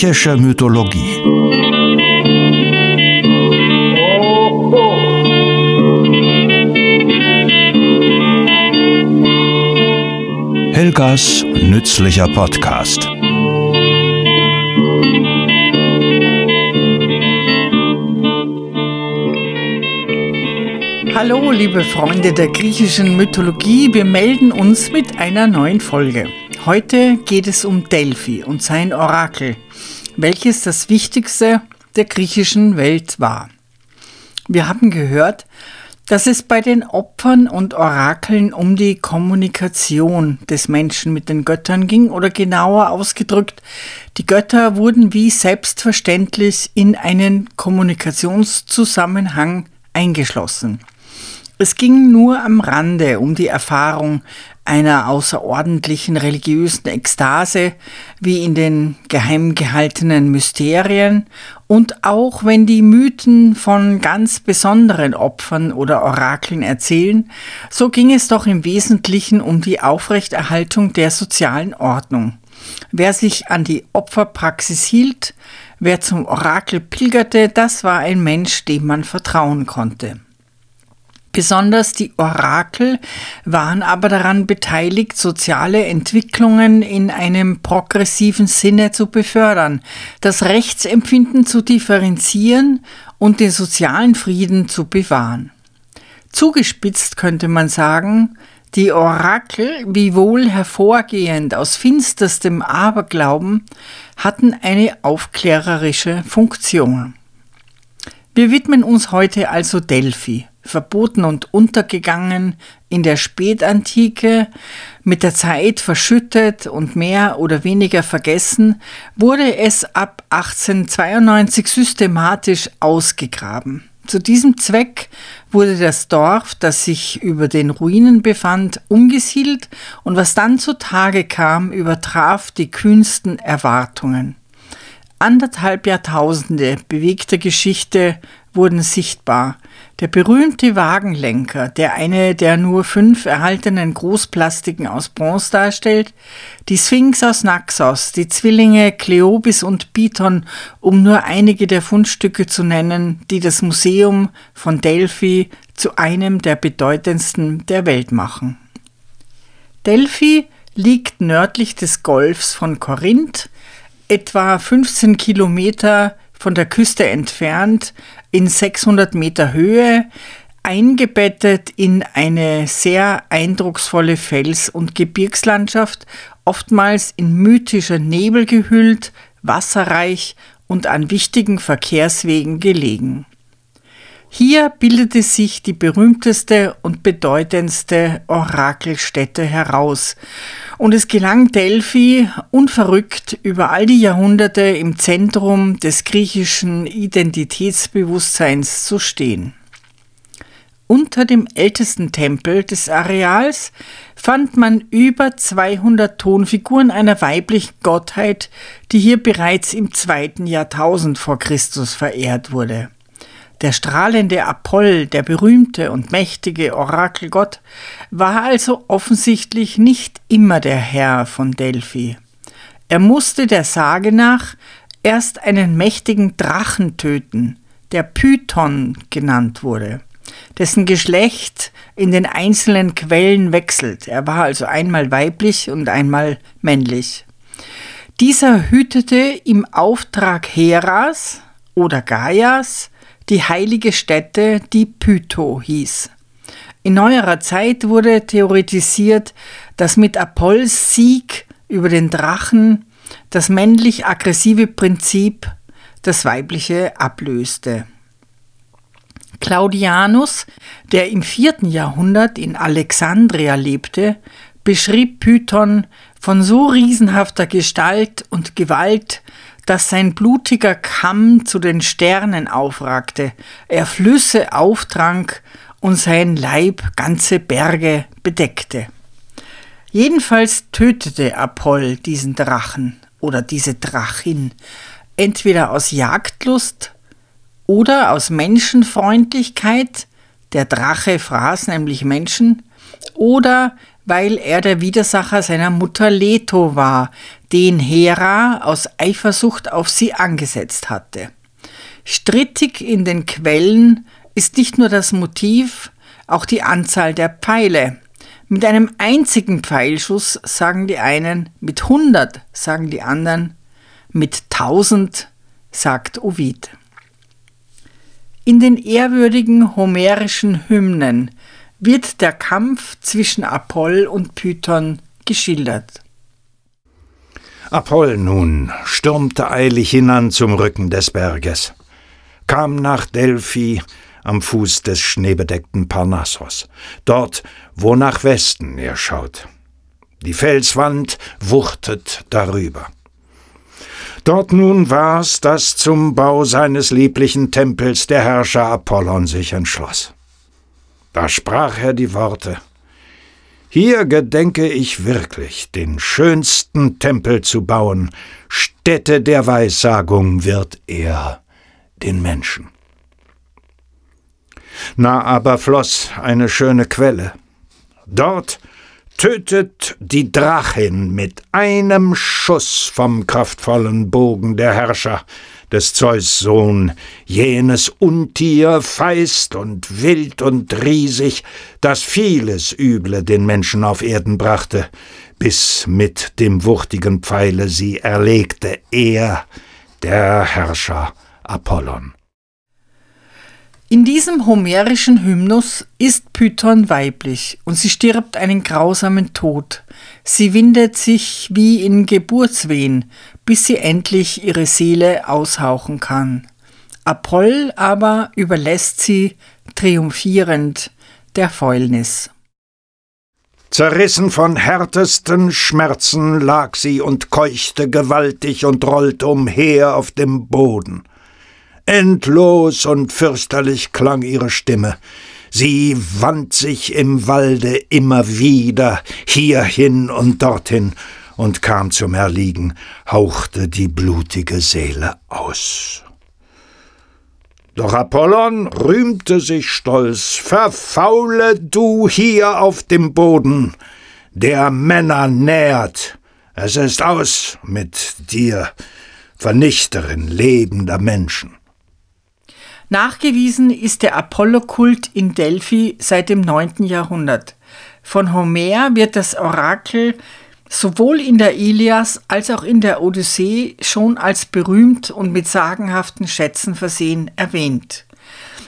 Griechische Mythologie. Helgas nützlicher Podcast. Hallo, liebe Freunde der griechischen Mythologie, wir melden uns mit einer neuen Folge. Heute geht es um Delphi und sein Orakel, welches das wichtigste der griechischen Welt war. Wir haben gehört, dass es bei den Opfern und Orakeln um die Kommunikation des Menschen mit den Göttern ging oder genauer ausgedrückt, die Götter wurden wie selbstverständlich in einen Kommunikationszusammenhang eingeschlossen. Es ging nur am Rande um die Erfahrung einer außerordentlichen religiösen Ekstase wie in den geheim gehaltenen Mysterien und auch wenn die Mythen von ganz besonderen Opfern oder Orakeln erzählen, so ging es doch im Wesentlichen um die Aufrechterhaltung der sozialen Ordnung. Wer sich an die Opferpraxis hielt, wer zum Orakel pilgerte, das war ein Mensch, dem man vertrauen konnte. Besonders die Orakel waren aber daran beteiligt, soziale Entwicklungen in einem progressiven Sinne zu befördern, das Rechtsempfinden zu differenzieren und den sozialen Frieden zu bewahren. Zugespitzt könnte man sagen, die Orakel, wiewohl hervorgehend aus finsterstem Aberglauben, hatten eine aufklärerische Funktion. Wir widmen uns heute also Delphi verboten und untergegangen in der Spätantike, mit der Zeit verschüttet und mehr oder weniger vergessen, wurde es ab 1892 systematisch ausgegraben. Zu diesem Zweck wurde das Dorf, das sich über den Ruinen befand, umgesiedelt und was dann zutage kam, übertraf die kühnsten Erwartungen. Anderthalb Jahrtausende bewegter Geschichte wurden sichtbar. Der berühmte Wagenlenker, der eine der nur fünf erhaltenen Großplastiken aus Bronze darstellt, die Sphinx aus Naxos, die Zwillinge Kleobis und Biton, um nur einige der Fundstücke zu nennen, die das Museum von Delphi zu einem der bedeutendsten der Welt machen. Delphi liegt nördlich des Golfs von Korinth, etwa 15 Kilometer von der Küste entfernt, in 600 Meter Höhe, eingebettet in eine sehr eindrucksvolle Fels- und Gebirgslandschaft, oftmals in mythischer Nebel gehüllt, wasserreich und an wichtigen Verkehrswegen gelegen. Hier bildete sich die berühmteste und bedeutendste Orakelstätte heraus, und es gelang Delphi unverrückt über all die Jahrhunderte im Zentrum des griechischen Identitätsbewusstseins zu stehen. Unter dem ältesten Tempel des Areals fand man über 200 Tonfiguren einer weiblichen Gottheit, die hier bereits im zweiten Jahrtausend vor Christus verehrt wurde. Der strahlende Apoll, der berühmte und mächtige Orakelgott, war also offensichtlich nicht immer der Herr von Delphi. Er musste der Sage nach erst einen mächtigen Drachen töten, der Python genannt wurde, dessen Geschlecht in den einzelnen Quellen wechselt. Er war also einmal weiblich und einmal männlich. Dieser hütete im Auftrag Heras oder Gaias die heilige Stätte, die Pytho hieß. In neuerer Zeit wurde theoretisiert, dass mit Apolls Sieg über den Drachen das männlich aggressive Prinzip das weibliche ablöste. Claudianus, der im vierten Jahrhundert in Alexandria lebte, beschrieb Python von so riesenhafter Gestalt und Gewalt, dass sein blutiger Kamm zu den Sternen aufragte, er Flüsse auftrank und sein Leib ganze Berge bedeckte. Jedenfalls tötete Apoll diesen Drachen oder diese Drachin, entweder aus Jagdlust oder aus Menschenfreundlichkeit, der Drache fraß nämlich Menschen, oder weil er der Widersacher seiner Mutter Leto war, den Hera aus Eifersucht auf sie angesetzt hatte. Strittig in den Quellen ist nicht nur das Motiv, auch die Anzahl der Pfeile. Mit einem einzigen Pfeilschuss sagen die einen, mit hundert sagen die anderen, mit tausend sagt Ovid. In den ehrwürdigen homerischen Hymnen wird der Kampf zwischen Apoll und Python geschildert. Apoll nun stürmte eilig hinan zum Rücken des Berges, kam nach Delphi am Fuß des schneebedeckten Parnassos, dort, wo nach Westen er schaut. Die Felswand wuchtet darüber. Dort nun war's, dass zum Bau seines lieblichen Tempels der Herrscher Apollon sich entschloss. Da sprach er die Worte Hier gedenke ich wirklich, den schönsten Tempel zu bauen, Stätte der Weissagung wird er den Menschen. Na aber floss eine schöne Quelle. Dort tötet die Drachin mit einem Schuss vom kraftvollen Bogen der Herrscher, des Zeus Sohn, jenes Untier feist und wild und riesig, das vieles Üble den Menschen auf Erden brachte, bis mit dem wuchtigen Pfeile sie erlegte er, der Herrscher Apollon. In diesem homerischen Hymnus ist Python weiblich und sie stirbt einen grausamen Tod. Sie windet sich wie in Geburtswehen, bis sie endlich ihre Seele aushauchen kann. Apoll aber überlässt sie triumphierend der Fäulnis. Zerrissen von härtesten Schmerzen lag sie und keuchte gewaltig und rollte umher auf dem Boden. Endlos und fürchterlich klang ihre Stimme. Sie wand sich im Walde immer wieder hierhin und dorthin und kam zum Erliegen, hauchte die blutige Seele aus. Doch Apollon rühmte sich stolz, verfaule du hier auf dem Boden, der Männer nährt, es ist aus mit dir, Vernichterin lebender Menschen. Nachgewiesen ist der Apollo-Kult in Delphi seit dem 9. Jahrhundert. Von Homer wird das Orakel sowohl in der Ilias als auch in der Odyssee schon als berühmt und mit sagenhaften Schätzen versehen erwähnt.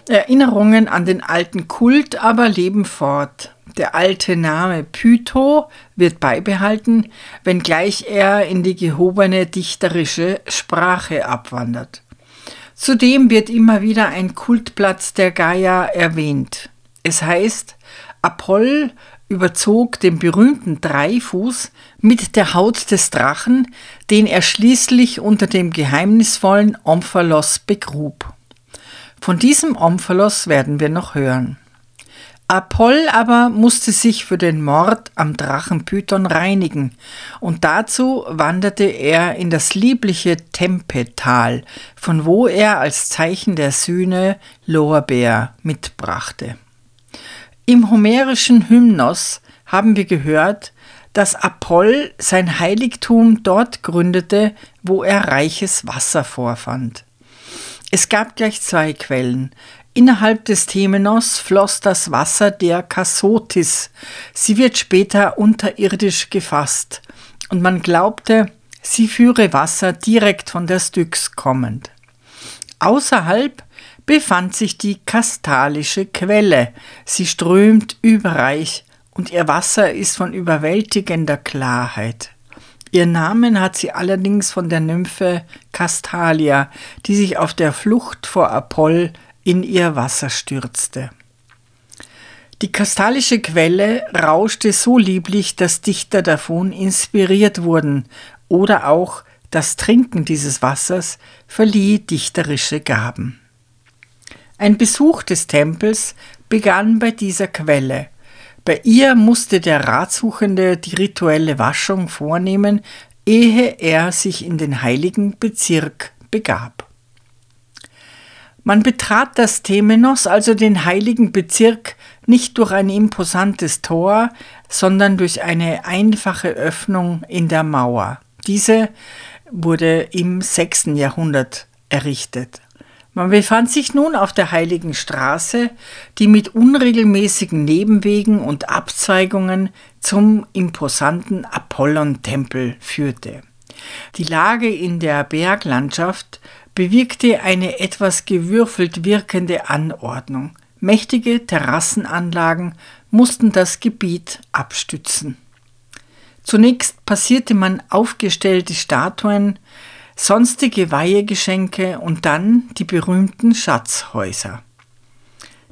Erinnerungen an den alten Kult aber leben fort. Der alte Name Pytho wird beibehalten, wenngleich er in die gehobene dichterische Sprache abwandert. Zudem wird immer wieder ein Kultplatz der Gaia erwähnt. Es heißt, Apoll überzog den berühmten Dreifuß mit der Haut des Drachen, den er schließlich unter dem geheimnisvollen Omphalos begrub. Von diesem Omphalos werden wir noch hören. Apoll aber musste sich für den Mord am Drachen Python reinigen, und dazu wanderte er in das liebliche Tempetal, von wo er als Zeichen der Sühne Lorbeer mitbrachte. Im homerischen Hymnos haben wir gehört, dass Apoll sein Heiligtum dort gründete, wo er reiches Wasser vorfand. Es gab gleich zwei Quellen, Innerhalb des Temenos floss das Wasser der Kassotis. Sie wird später unterirdisch gefasst und man glaubte, sie führe Wasser direkt von der Styx kommend. Außerhalb befand sich die kastalische Quelle. Sie strömt überreich und ihr Wasser ist von überwältigender Klarheit. Ihr Namen hat sie allerdings von der Nymphe Castalia, die sich auf der Flucht vor Apoll in ihr Wasser stürzte. Die kastalische Quelle rauschte so lieblich, dass Dichter davon inspiriert wurden, oder auch das Trinken dieses Wassers verlieh dichterische Gaben. Ein Besuch des Tempels begann bei dieser Quelle. Bei ihr musste der Ratsuchende die rituelle Waschung vornehmen, ehe er sich in den heiligen Bezirk begab. Man betrat das Temenos, also den heiligen Bezirk, nicht durch ein imposantes Tor, sondern durch eine einfache Öffnung in der Mauer. Diese wurde im 6. Jahrhundert errichtet. Man befand sich nun auf der Heiligen Straße, die mit unregelmäßigen Nebenwegen und Abzweigungen zum imposanten Apollon-Tempel führte. Die Lage in der Berglandschaft bewirkte eine etwas gewürfelt wirkende Anordnung. Mächtige Terrassenanlagen mussten das Gebiet abstützen. Zunächst passierte man aufgestellte Statuen, sonstige Weihegeschenke und dann die berühmten Schatzhäuser.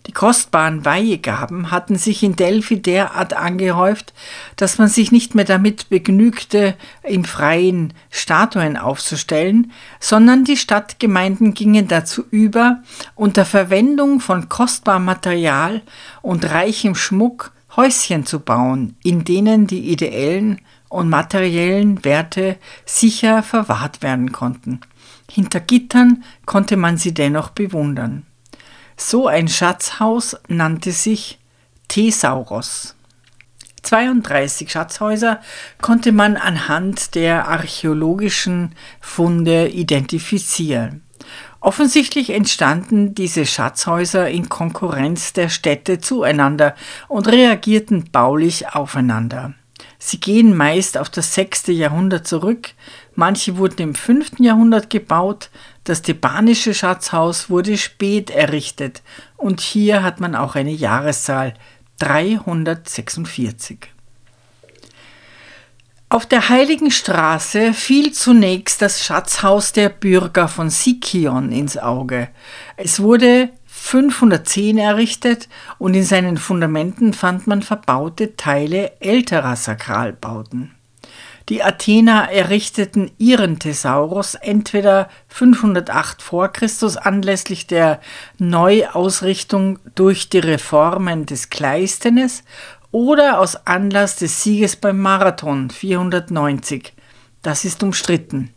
Die kostbaren Weihegaben hatten sich in Delphi derart angehäuft, dass man sich nicht mehr damit begnügte, im Freien Statuen aufzustellen, sondern die Stadtgemeinden gingen dazu über, unter Verwendung von kostbarem Material und reichem Schmuck Häuschen zu bauen, in denen die ideellen und materiellen Werte sicher verwahrt werden konnten. Hinter Gittern konnte man sie dennoch bewundern. So ein Schatzhaus nannte sich Thesauros. 32 Schatzhäuser konnte man anhand der archäologischen Funde identifizieren. Offensichtlich entstanden diese Schatzhäuser in Konkurrenz der Städte zueinander und reagierten baulich aufeinander. Sie gehen meist auf das 6. Jahrhundert zurück, manche wurden im 5. Jahrhundert gebaut, das thebanische Schatzhaus wurde spät errichtet und hier hat man auch eine Jahreszahl 346. Auf der Heiligen Straße fiel zunächst das Schatzhaus der Bürger von Sikion ins Auge. Es wurde 510 errichtet und in seinen Fundamenten fand man verbaute Teile älterer Sakralbauten. Die Athener errichteten ihren Thesaurus entweder 508 vor Christus anlässlich der Neuausrichtung durch die Reformen des Kleistenes oder aus Anlass des Sieges beim Marathon 490. Das ist umstritten.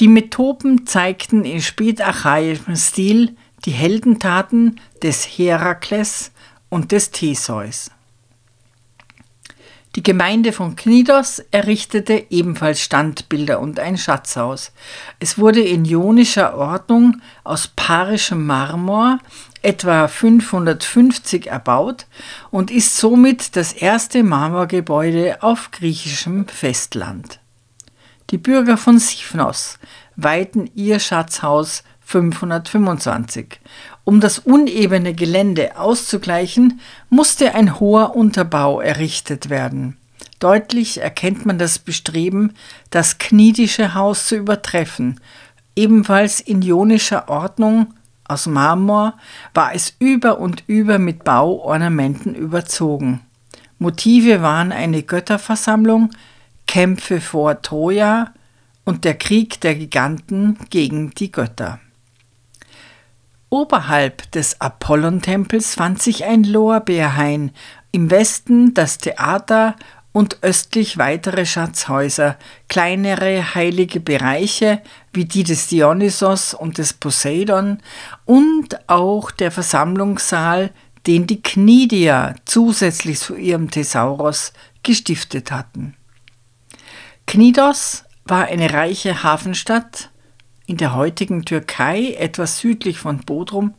Die Metopen zeigten in spätachaischem Stil die Heldentaten des Herakles und des Theseus. Die Gemeinde von Knidos errichtete ebenfalls Standbilder und ein Schatzhaus. Es wurde in ionischer Ordnung aus parischem Marmor etwa 550 erbaut und ist somit das erste Marmorgebäude auf griechischem Festland. Die Bürger von Sifnos weihten ihr Schatzhaus 525. Um das unebene Gelände auszugleichen, musste ein hoher Unterbau errichtet werden. Deutlich erkennt man das Bestreben, das knidische Haus zu übertreffen. Ebenfalls in ionischer Ordnung aus Marmor war es über und über mit Bauornamenten überzogen. Motive waren eine Götterversammlung, Kämpfe vor Troja und der Krieg der Giganten gegen die Götter. Oberhalb des Apollontempels fand sich ein Lorbeerhain, im Westen das Theater und östlich weitere Schatzhäuser, kleinere heilige Bereiche wie die des Dionysos und des Poseidon und auch der Versammlungssaal, den die Knidier zusätzlich zu ihrem Thesauros gestiftet hatten. Knidos war eine reiche Hafenstadt in der heutigen Türkei, etwas südlich von Bodrum.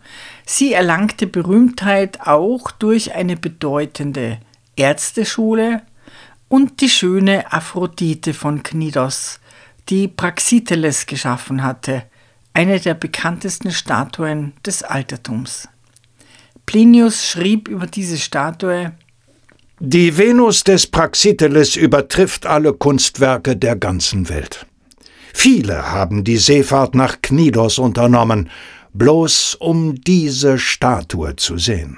Sie erlangte Berühmtheit auch durch eine bedeutende Ärzteschule und die schöne Aphrodite von Knidos, die Praxiteles geschaffen hatte, eine der bekanntesten Statuen des Altertums. Plinius schrieb über diese Statue Die Venus des Praxiteles übertrifft alle Kunstwerke der ganzen Welt. Viele haben die Seefahrt nach Knidos unternommen, bloß um diese Statue zu sehen.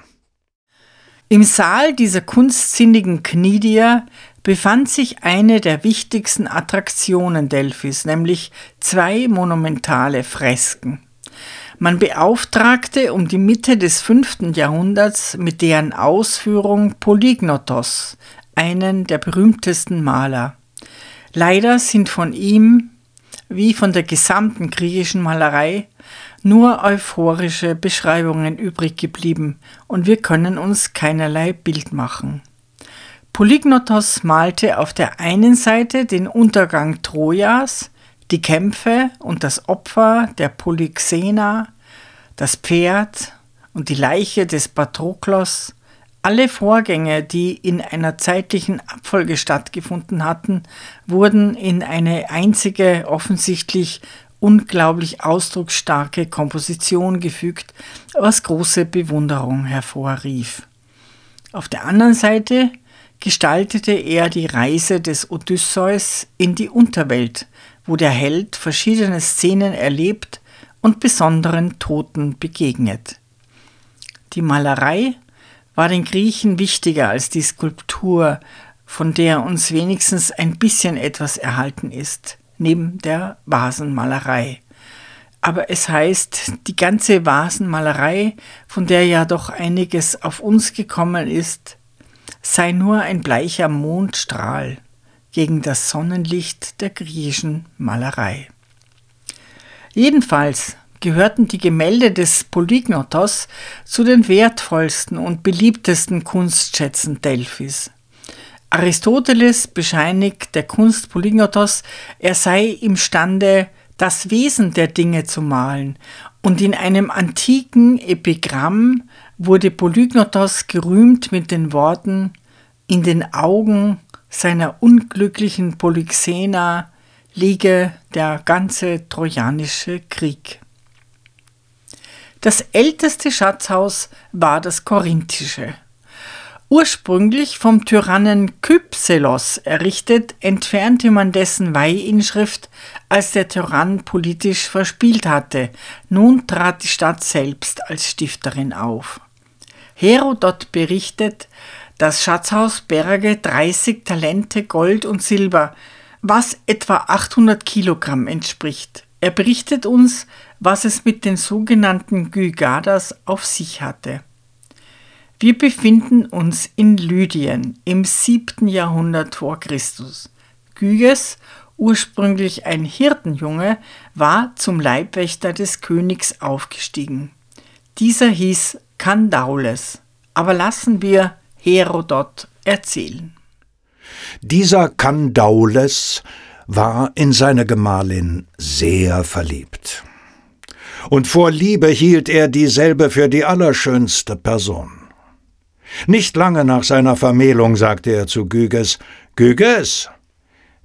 Im Saal dieser kunstsinnigen Knidier befand sich eine der wichtigsten Attraktionen Delphis, nämlich zwei monumentale Fresken. Man beauftragte um die Mitte des fünften Jahrhunderts mit deren Ausführung Polygnotos, einen der berühmtesten Maler. Leider sind von ihm wie von der gesamten griechischen Malerei, nur euphorische Beschreibungen übrig geblieben und wir können uns keinerlei Bild machen. Polygnotos malte auf der einen Seite den Untergang Trojas, die Kämpfe und das Opfer der Polyxena, das Pferd und die Leiche des Patroklos, alle Vorgänge, die in einer zeitlichen Abfolge stattgefunden hatten, wurden in eine einzige, offensichtlich unglaublich ausdrucksstarke Komposition gefügt, was große Bewunderung hervorrief. Auf der anderen Seite gestaltete er die Reise des Odysseus in die Unterwelt, wo der Held verschiedene Szenen erlebt und besonderen Toten begegnet. Die Malerei war den Griechen wichtiger als die Skulptur, von der uns wenigstens ein bisschen etwas erhalten ist, neben der Vasenmalerei. Aber es heißt, die ganze Vasenmalerei, von der ja doch einiges auf uns gekommen ist, sei nur ein bleicher Mondstrahl gegen das Sonnenlicht der griechischen Malerei. Jedenfalls gehörten die Gemälde des Polygnotos zu den wertvollsten und beliebtesten Kunstschätzen Delphis. Aristoteles bescheinigt der Kunst Polygnotos, er sei imstande, das Wesen der Dinge zu malen, und in einem antiken Epigramm wurde Polygnotos gerühmt mit den Worten In den Augen seiner unglücklichen Polyxena liege der ganze trojanische Krieg. Das älteste Schatzhaus war das korinthische. Ursprünglich vom Tyrannen Kypselos errichtet, entfernte man dessen Weihinschrift, als der Tyrann politisch verspielt hatte. Nun trat die Stadt selbst als Stifterin auf. Herodot berichtet, das Schatzhaus berge 30 Talente Gold und Silber, was etwa 800 Kilogramm entspricht. Er berichtet uns, was es mit den sogenannten Gygadas auf sich hatte. Wir befinden uns in Lydien im 7. Jahrhundert vor Christus. Gyges, ursprünglich ein Hirtenjunge, war zum Leibwächter des Königs aufgestiegen. Dieser hieß Kandaules. Aber lassen wir Herodot erzählen. Dieser Kandaules war in seine Gemahlin sehr verliebt. Und vor Liebe hielt er dieselbe für die allerschönste Person. Nicht lange nach seiner Vermählung sagte er zu Gyges, Gyges,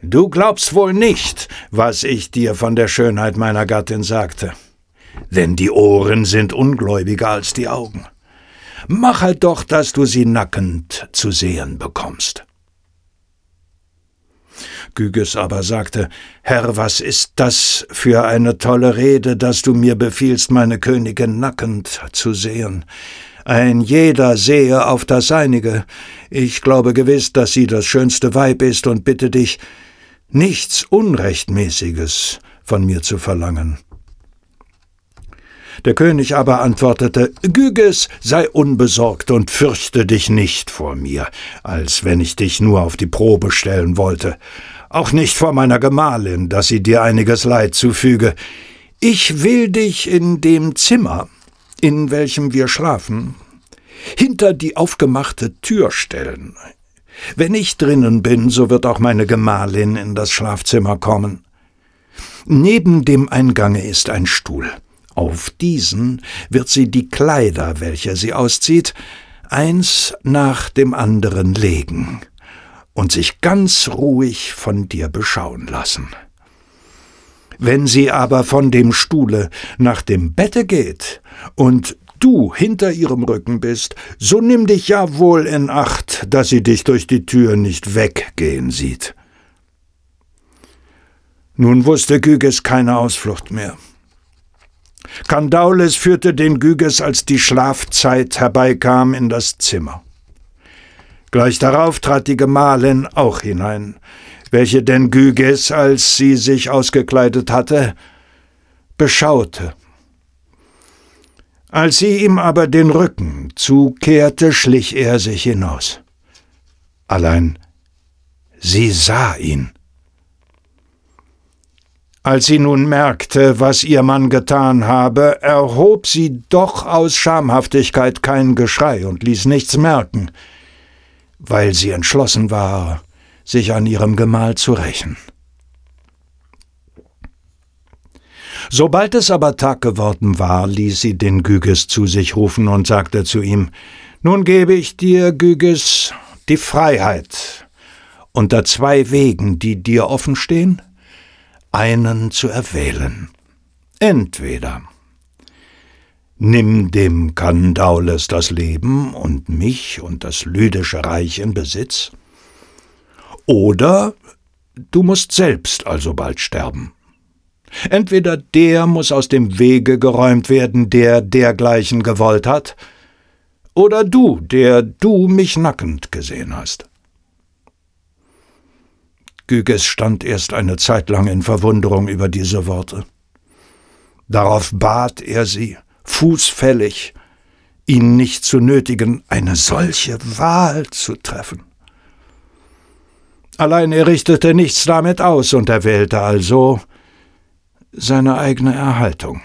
du glaubst wohl nicht, was ich dir von der Schönheit meiner Gattin sagte. Denn die Ohren sind ungläubiger als die Augen. Mach halt doch, dass du sie nackend zu sehen bekommst. Gyges aber sagte, Herr, was ist das für eine tolle Rede, dass du mir befiehlst, meine Königin nackend zu sehen? Ein jeder sehe auf das Seinige. Ich glaube gewiss, dass sie das schönste Weib ist und bitte dich, nichts Unrechtmäßiges von mir zu verlangen. Der König aber antwortete, Gyges, sei unbesorgt und fürchte dich nicht vor mir, als wenn ich dich nur auf die Probe stellen wollte auch nicht vor meiner Gemahlin, dass sie dir einiges Leid zufüge. Ich will dich in dem Zimmer, in welchem wir schlafen, hinter die aufgemachte Tür stellen. Wenn ich drinnen bin, so wird auch meine Gemahlin in das Schlafzimmer kommen. Neben dem Eingange ist ein Stuhl. Auf diesen wird sie die Kleider, welche sie auszieht, eins nach dem anderen legen und sich ganz ruhig von dir beschauen lassen. Wenn sie aber von dem Stuhle nach dem Bette geht und du hinter ihrem Rücken bist, so nimm dich ja wohl in Acht, dass sie dich durch die Tür nicht weggehen sieht. Nun wusste Gyges keine Ausflucht mehr. Kandaules führte den Gyges, als die Schlafzeit herbeikam, in das Zimmer. Gleich darauf trat die Gemahlin auch hinein, welche denn Gyges, als sie sich ausgekleidet hatte, beschaute. Als sie ihm aber den Rücken zukehrte, schlich er sich hinaus. Allein sie sah ihn. Als sie nun merkte, was ihr Mann getan habe, erhob sie doch aus Schamhaftigkeit kein Geschrei und ließ nichts merken, weil sie entschlossen war, sich an ihrem Gemahl zu rächen. Sobald es aber Tag geworden war, ließ sie den Gyges zu sich rufen und sagte zu ihm, Nun gebe ich dir, Gyges, die Freiheit, unter zwei Wegen, die dir offen stehen, einen zu erwählen. Entweder nimm dem Kandaules das Leben und mich und das lydische Reich in Besitz, oder du musst selbst alsobald sterben. Entweder der muss aus dem Wege geräumt werden, der dergleichen gewollt hat, oder du, der du mich nackend gesehen hast. Gyges stand erst eine Zeit lang in Verwunderung über diese Worte. Darauf bat er sie, fußfällig, ihn nicht zu nötigen, eine solche Wahl zu treffen. Allein er richtete nichts damit aus und erwählte also, seine eigene Erhaltung.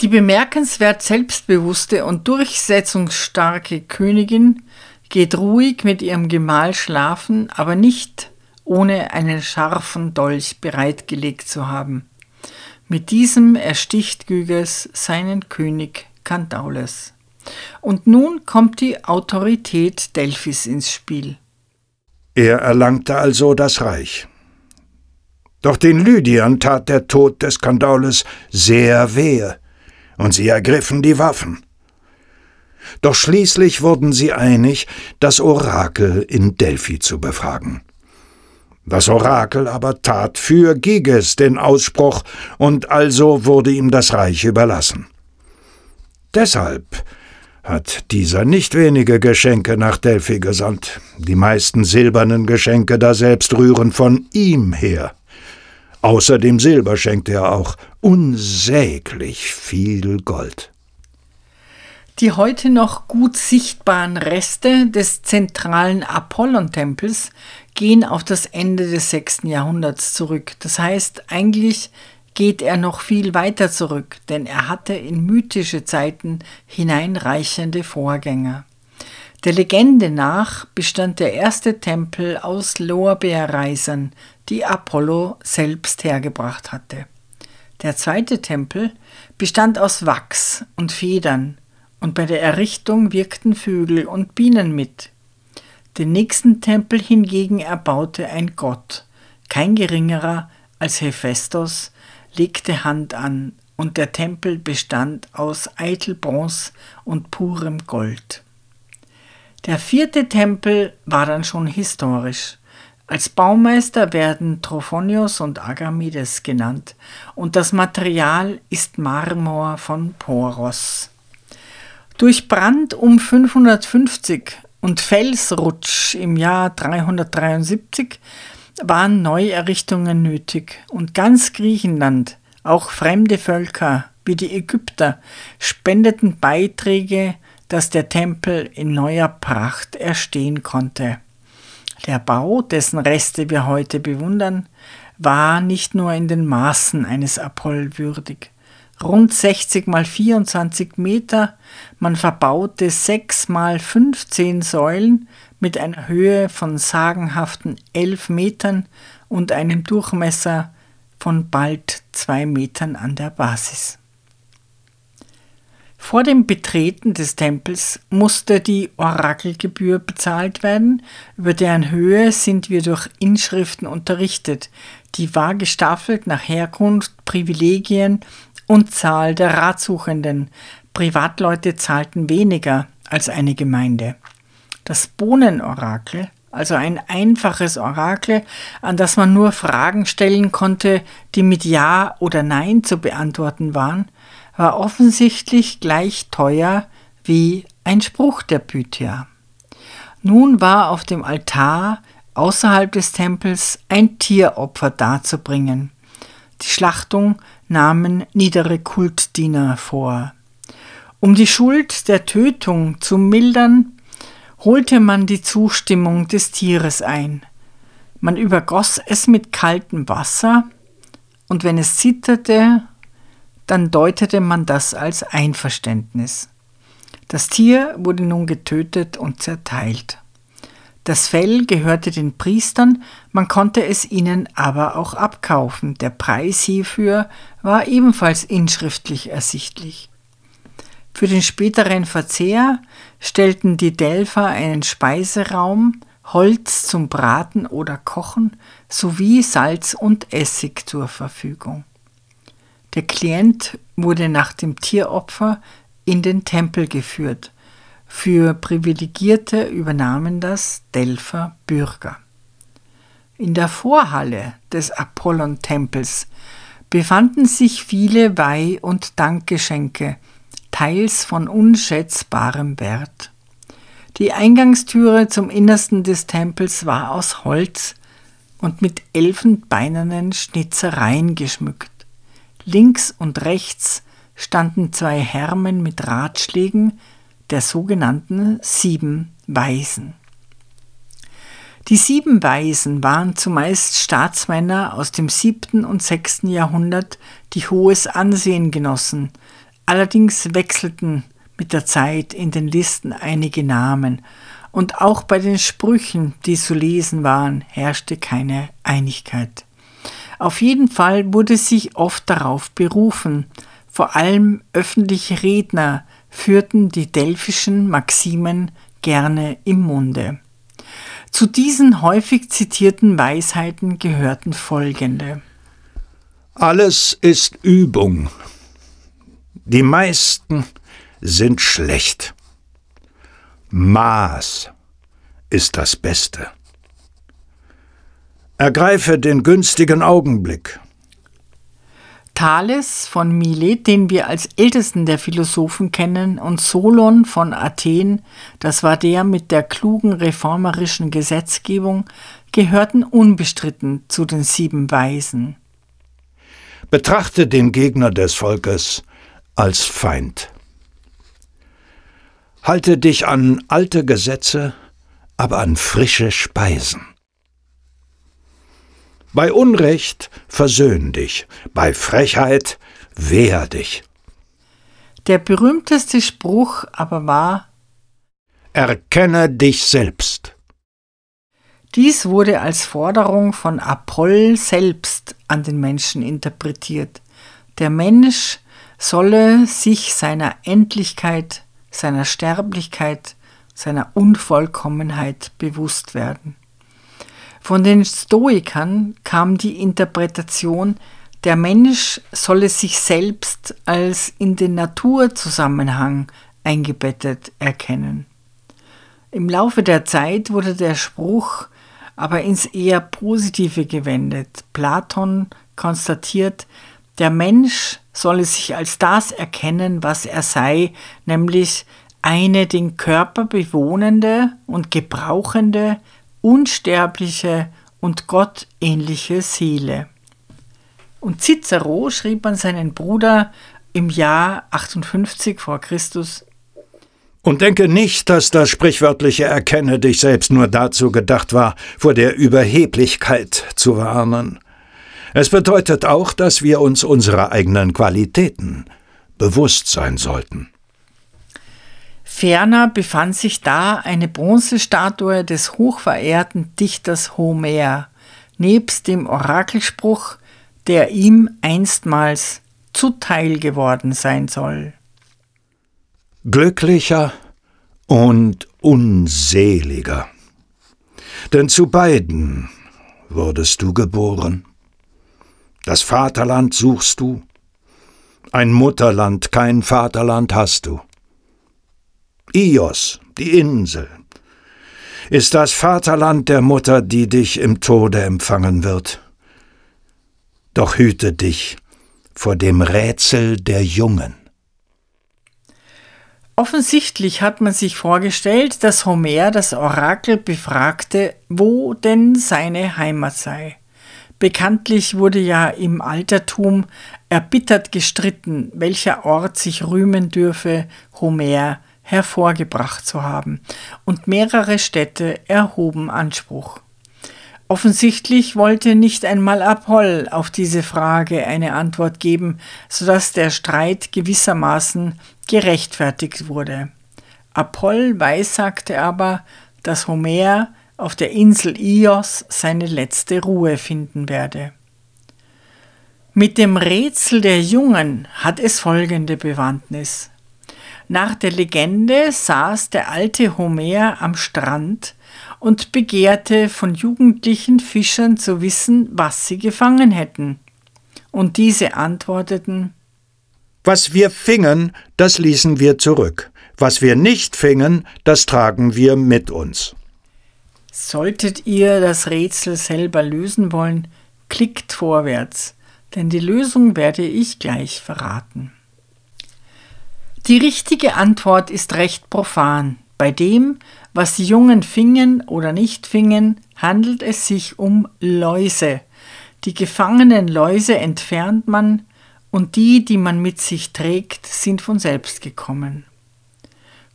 Die bemerkenswert selbstbewusste und durchsetzungsstarke Königin geht ruhig mit ihrem Gemahl schlafen, aber nicht ohne einen scharfen Dolch bereitgelegt zu haben. Mit diesem ersticht Gyges seinen König Kandaules. Und nun kommt die Autorität Delphis ins Spiel. Er erlangte also das Reich. Doch den Lydiern tat der Tod des Kandaules sehr wehe, und sie ergriffen die Waffen. Doch schließlich wurden sie einig, das Orakel in Delphi zu befragen. Das Orakel aber tat für Giges den Ausspruch, und also wurde ihm das Reich überlassen. Deshalb hat dieser nicht wenige Geschenke nach Delphi gesandt. Die meisten silbernen Geschenke daselbst rühren von ihm her. Außerdem Silber schenkte er auch unsäglich viel Gold. Die heute noch gut sichtbaren Reste des zentralen Apollon-Tempels gehen auf das Ende des 6. Jahrhunderts zurück. Das heißt, eigentlich geht er noch viel weiter zurück, denn er hatte in mythische Zeiten hineinreichende Vorgänger. Der Legende nach bestand der erste Tempel aus Lorbeerreisern, die Apollo selbst hergebracht hatte. Der zweite Tempel bestand aus Wachs und Federn, und bei der Errichtung wirkten Vögel und Bienen mit. Den nächsten Tempel hingegen erbaute ein Gott, kein geringerer als Hephaistos, legte Hand an, und der Tempel bestand aus Eitelbronze und purem Gold. Der vierte Tempel war dann schon historisch. Als Baumeister werden Trophonius und Agamides genannt und das Material ist Marmor von Poros. Durch Brand um 550 und Felsrutsch im Jahr 373 waren Neuerrichtungen nötig und ganz Griechenland, auch fremde Völker wie die Ägypter, spendeten Beiträge dass der Tempel in neuer Pracht erstehen konnte. Der Bau, dessen Reste wir heute bewundern, war nicht nur in den Maßen eines Apoll würdig. Rund 60 mal 24 Meter, man verbaute 6 mal 15 Säulen mit einer Höhe von sagenhaften 11 Metern und einem Durchmesser von bald 2 Metern an der Basis. Vor dem Betreten des Tempels musste die Orakelgebühr bezahlt werden, über deren Höhe sind wir durch Inschriften unterrichtet, die war gestaffelt nach Herkunft, Privilegien und Zahl der Ratsuchenden. Privatleute zahlten weniger als eine Gemeinde. Das Bohnenorakel, also ein einfaches Orakel, an das man nur Fragen stellen konnte, die mit Ja oder Nein zu beantworten waren, war offensichtlich gleich teuer wie ein Spruch der Pythia. Nun war auf dem Altar außerhalb des Tempels ein Tieropfer darzubringen. Die Schlachtung nahmen niedere Kultdiener vor. Um die Schuld der Tötung zu mildern, holte man die Zustimmung des Tieres ein. Man übergoss es mit kaltem Wasser und wenn es zitterte, dann deutete man das als Einverständnis. Das Tier wurde nun getötet und zerteilt. Das Fell gehörte den Priestern, man konnte es ihnen aber auch abkaufen. Der Preis hierfür war ebenfalls inschriftlich ersichtlich. Für den späteren Verzehr stellten die Delpher einen Speiseraum, Holz zum Braten oder Kochen sowie Salz und Essig zur Verfügung. Der Klient wurde nach dem Tieropfer in den Tempel geführt. Für Privilegierte übernahmen das Delpher Bürger. In der Vorhalle des Apollon-Tempels befanden sich viele Weih- und Dankgeschenke, teils von unschätzbarem Wert. Die Eingangstüre zum Innersten des Tempels war aus Holz und mit elfenbeinernen Schnitzereien geschmückt. Links und rechts standen zwei Hermen mit Ratschlägen der sogenannten sieben Weisen. Die sieben Weisen waren zumeist Staatsmänner aus dem siebten und sechsten Jahrhundert, die hohes Ansehen genossen. Allerdings wechselten mit der Zeit in den Listen einige Namen, und auch bei den Sprüchen, die zu lesen waren, herrschte keine Einigkeit. Auf jeden Fall wurde sich oft darauf berufen, vor allem öffentliche Redner führten die delphischen Maximen gerne im Munde. Zu diesen häufig zitierten Weisheiten gehörten folgende. Alles ist Übung. Die meisten sind schlecht. Maß ist das Beste. Ergreife den günstigen Augenblick. Thales von Milet, den wir als ältesten der Philosophen kennen, und Solon von Athen, das war der mit der klugen reformerischen Gesetzgebung, gehörten unbestritten zu den sieben Weisen. Betrachte den Gegner des Volkes als Feind. Halte dich an alte Gesetze, aber an frische Speisen. Bei Unrecht versöhn dich, bei Frechheit wehr dich. Der berühmteste Spruch aber war Erkenne dich selbst. Dies wurde als Forderung von Apoll selbst an den Menschen interpretiert. Der Mensch solle sich seiner Endlichkeit, seiner Sterblichkeit, seiner Unvollkommenheit bewusst werden. Von den Stoikern kam die Interpretation, der Mensch solle sich selbst als in den Naturzusammenhang eingebettet erkennen. Im Laufe der Zeit wurde der Spruch aber ins eher Positive gewendet. Platon konstatiert, der Mensch solle sich als das erkennen, was er sei, nämlich eine den Körper bewohnende und gebrauchende, unsterbliche und gottähnliche Seele. Und Cicero schrieb an seinen Bruder im Jahr 58 vor Christus und denke nicht, dass das sprichwörtliche Erkenne dich selbst nur dazu gedacht war, vor der Überheblichkeit zu warnen. Es bedeutet auch, dass wir uns unserer eigenen Qualitäten bewusst sein sollten. Ferner befand sich da eine Bronzestatue des hochverehrten Dichters Homer, nebst dem Orakelspruch, der ihm einstmals zuteil geworden sein soll. Glücklicher und unseliger. Denn zu beiden wurdest du geboren. Das Vaterland suchst du, ein Mutterland, kein Vaterland hast du. Ios, die Insel, ist das Vaterland der Mutter, die dich im Tode empfangen wird. Doch hüte dich vor dem Rätsel der Jungen. Offensichtlich hat man sich vorgestellt, dass Homer das Orakel befragte, wo denn seine Heimat sei. Bekanntlich wurde ja im Altertum erbittert gestritten, welcher Ort sich rühmen dürfe, Homer hervorgebracht zu haben, und mehrere Städte erhoben Anspruch. Offensichtlich wollte nicht einmal Apoll auf diese Frage eine Antwort geben, sodass der Streit gewissermaßen gerechtfertigt wurde. Apoll weissagte aber, dass Homer auf der Insel Ios seine letzte Ruhe finden werde. Mit dem Rätsel der Jungen hat es folgende Bewandtnis. Nach der Legende saß der alte Homer am Strand und begehrte von jugendlichen Fischern zu wissen, was sie gefangen hätten. Und diese antworteten Was wir fingen, das ließen wir zurück, was wir nicht fingen, das tragen wir mit uns. Solltet ihr das Rätsel selber lösen wollen, klickt vorwärts, denn die Lösung werde ich gleich verraten. Die richtige Antwort ist recht profan. Bei dem, was die Jungen fingen oder nicht fingen, handelt es sich um Läuse. Die gefangenen Läuse entfernt man und die, die man mit sich trägt, sind von selbst gekommen.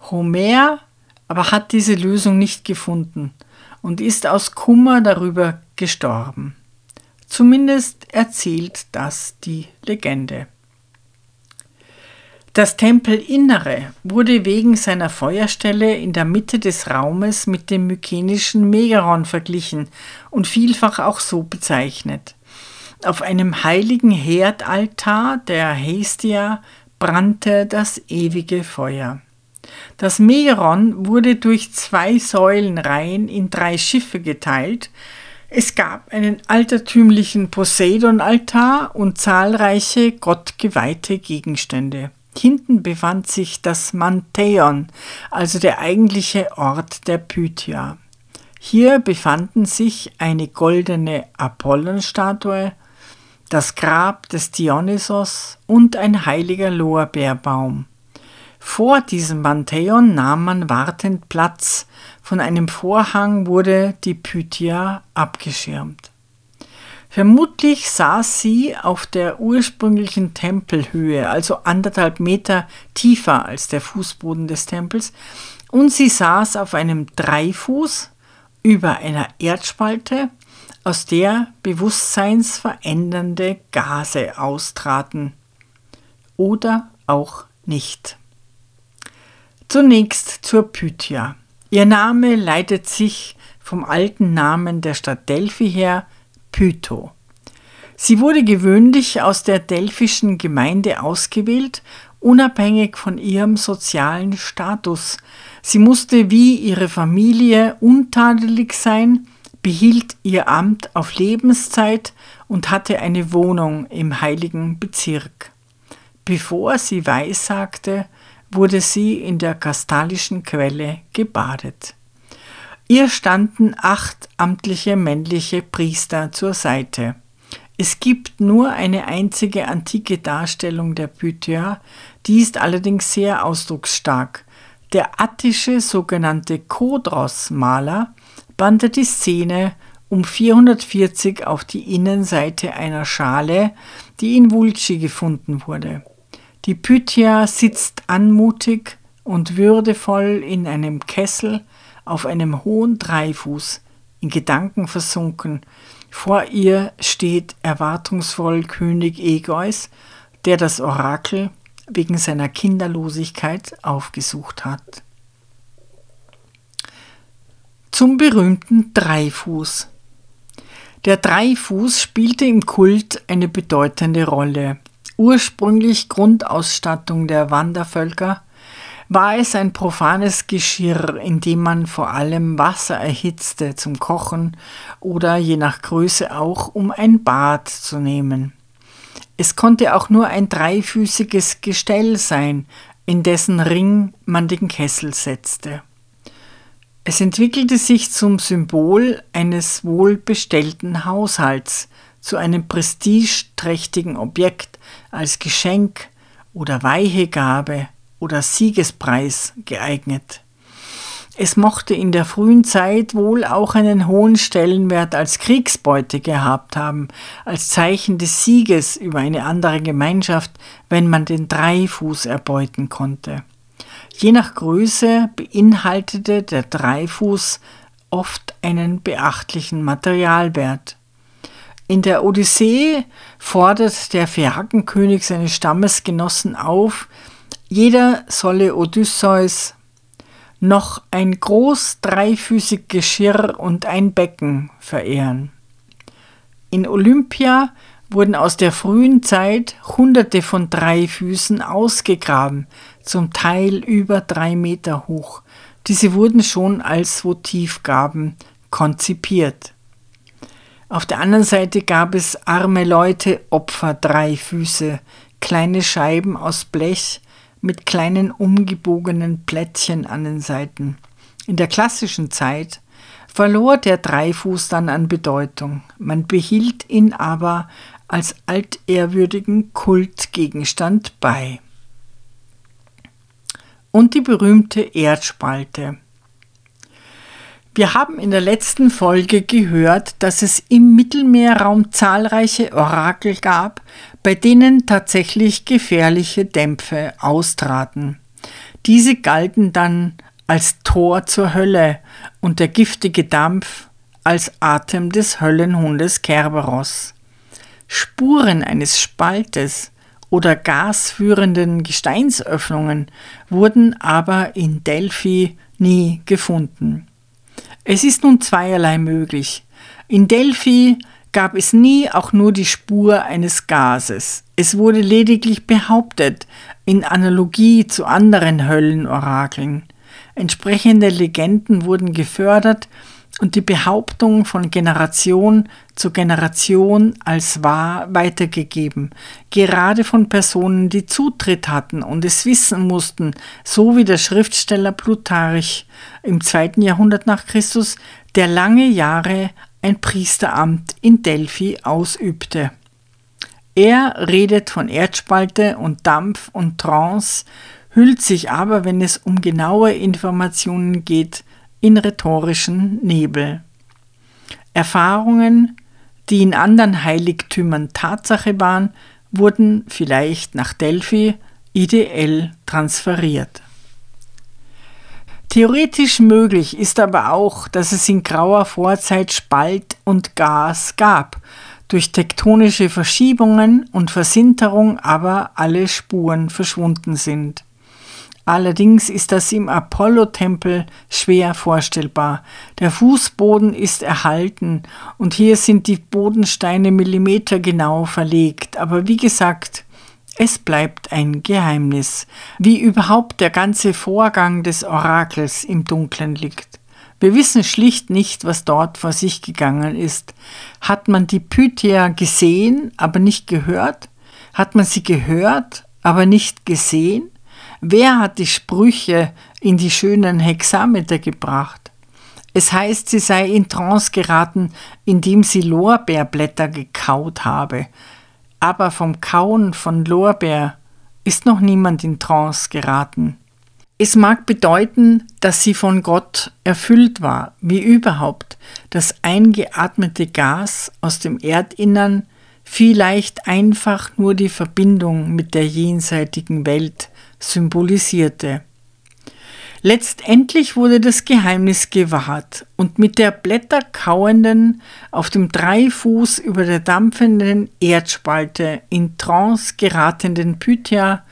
Homer aber hat diese Lösung nicht gefunden und ist aus Kummer darüber gestorben. Zumindest erzählt das die Legende. Das Tempelinnere wurde wegen seiner Feuerstelle in der Mitte des Raumes mit dem mykenischen Megaron verglichen und vielfach auch so bezeichnet. Auf einem heiligen Herdaltar der Hestia brannte das ewige Feuer. Das Megaron wurde durch zwei Säulenreihen in drei Schiffe geteilt. Es gab einen altertümlichen Poseidon-Altar und zahlreiche gottgeweihte Gegenstände. Hinten befand sich das Mantheion, also der eigentliche Ort der Pythia. Hier befanden sich eine goldene Apollonstatue, das Grab des Dionysos und ein heiliger Lorbeerbaum. Vor diesem Mantheion nahm man wartend Platz, von einem Vorhang wurde die Pythia abgeschirmt. Vermutlich saß sie auf der ursprünglichen Tempelhöhe, also anderthalb Meter tiefer als der Fußboden des Tempels, und sie saß auf einem Dreifuß über einer Erdspalte, aus der bewusstseinsverändernde Gase austraten. Oder auch nicht. Zunächst zur Pythia. Ihr Name leitet sich vom alten Namen der Stadt Delphi her, Pytho. Sie wurde gewöhnlich aus der delphischen Gemeinde ausgewählt, unabhängig von ihrem sozialen Status. Sie musste wie ihre Familie untadelig sein, behielt ihr Amt auf Lebenszeit und hatte eine Wohnung im heiligen Bezirk. Bevor sie weissagte, wurde sie in der kastalischen Quelle gebadet. Ihr standen acht amtliche männliche Priester zur Seite. Es gibt nur eine einzige antike Darstellung der Pythia, die ist allerdings sehr ausdrucksstark. Der attische sogenannte Kodros-Maler bannte die Szene um 440 auf die Innenseite einer Schale, die in Vulci gefunden wurde. Die Pythia sitzt anmutig und würdevoll in einem Kessel, auf einem hohen Dreifuß, in Gedanken versunken. Vor ihr steht erwartungsvoll König Egeus, der das Orakel wegen seiner Kinderlosigkeit aufgesucht hat. Zum berühmten Dreifuß. Der Dreifuß spielte im Kult eine bedeutende Rolle. Ursprünglich Grundausstattung der Wandervölker, war es ein profanes Geschirr, in dem man vor allem Wasser erhitzte zum Kochen oder je nach Größe auch, um ein Bad zu nehmen. Es konnte auch nur ein dreifüßiges Gestell sein, in dessen Ring man den Kessel setzte. Es entwickelte sich zum Symbol eines wohlbestellten Haushalts, zu einem prestigeträchtigen Objekt als Geschenk oder Weihegabe oder Siegespreis geeignet. Es mochte in der frühen Zeit wohl auch einen hohen Stellenwert als Kriegsbeute gehabt haben, als Zeichen des Sieges über eine andere Gemeinschaft, wenn man den Dreifuß erbeuten konnte. Je nach Größe beinhaltete der Dreifuß oft einen beachtlichen Materialwert. In der Odyssee fordert der Phäakenkönig seine Stammesgenossen auf, jeder solle Odysseus noch ein groß dreifüßig Geschirr und ein Becken verehren. In Olympia wurden aus der frühen Zeit hunderte von Dreifüßen ausgegraben, zum Teil über drei Meter hoch. Diese wurden schon als Votivgaben konzipiert. Auf der anderen Seite gab es arme Leute Opfer Dreifüße, kleine Scheiben aus Blech mit kleinen umgebogenen Plättchen an den Seiten. In der klassischen Zeit verlor der Dreifuß dann an Bedeutung. Man behielt ihn aber als altehrwürdigen Kultgegenstand bei und die berühmte Erdspalte. Wir haben in der letzten Folge gehört, dass es im Mittelmeerraum zahlreiche Orakel gab, bei denen tatsächlich gefährliche Dämpfe austraten. Diese galten dann als Tor zur Hölle und der giftige Dampf als Atem des Höllenhundes Kerberos. Spuren eines Spaltes oder gasführenden Gesteinsöffnungen wurden aber in Delphi nie gefunden. Es ist nun zweierlei möglich. In Delphi gab es nie auch nur die Spur eines Gases. Es wurde lediglich behauptet, in Analogie zu anderen Höllenorakeln. Entsprechende Legenden wurden gefördert und die Behauptung von Generation zu Generation als wahr weitergegeben, gerade von Personen, die Zutritt hatten und es wissen mussten, so wie der Schriftsteller Plutarch im zweiten Jahrhundert nach Christus, der lange Jahre ein Priesteramt in Delphi ausübte. Er redet von Erdspalte und Dampf und Trance, hüllt sich aber, wenn es um genaue Informationen geht, in rhetorischen Nebel. Erfahrungen, die in anderen Heiligtümern Tatsache waren, wurden vielleicht nach Delphi ideell transferiert. Theoretisch möglich ist aber auch, dass es in grauer Vorzeit Spalt und Gas gab, durch tektonische Verschiebungen und Versinterung aber alle Spuren verschwunden sind. Allerdings ist das im Apollo-Tempel schwer vorstellbar. Der Fußboden ist erhalten und hier sind die Bodensteine millimetergenau verlegt. Aber wie gesagt, es bleibt ein Geheimnis, wie überhaupt der ganze Vorgang des Orakels im Dunkeln liegt. Wir wissen schlicht nicht, was dort vor sich gegangen ist. Hat man die Pythia gesehen, aber nicht gehört? Hat man sie gehört, aber nicht gesehen? Wer hat die Sprüche in die schönen Hexameter gebracht? Es heißt, sie sei in Trance geraten, indem sie Lorbeerblätter gekaut habe. Aber vom Kauen von Lorbeer ist noch niemand in Trance geraten. Es mag bedeuten, dass sie von Gott erfüllt war, wie überhaupt das eingeatmete Gas aus dem Erdinnern vielleicht einfach nur die Verbindung mit der jenseitigen Welt symbolisierte. Letztendlich wurde das Geheimnis gewahrt und mit der blätterkauenden, auf dem Dreifuß über der dampfenden Erdspalte in Trance geratenen Pythia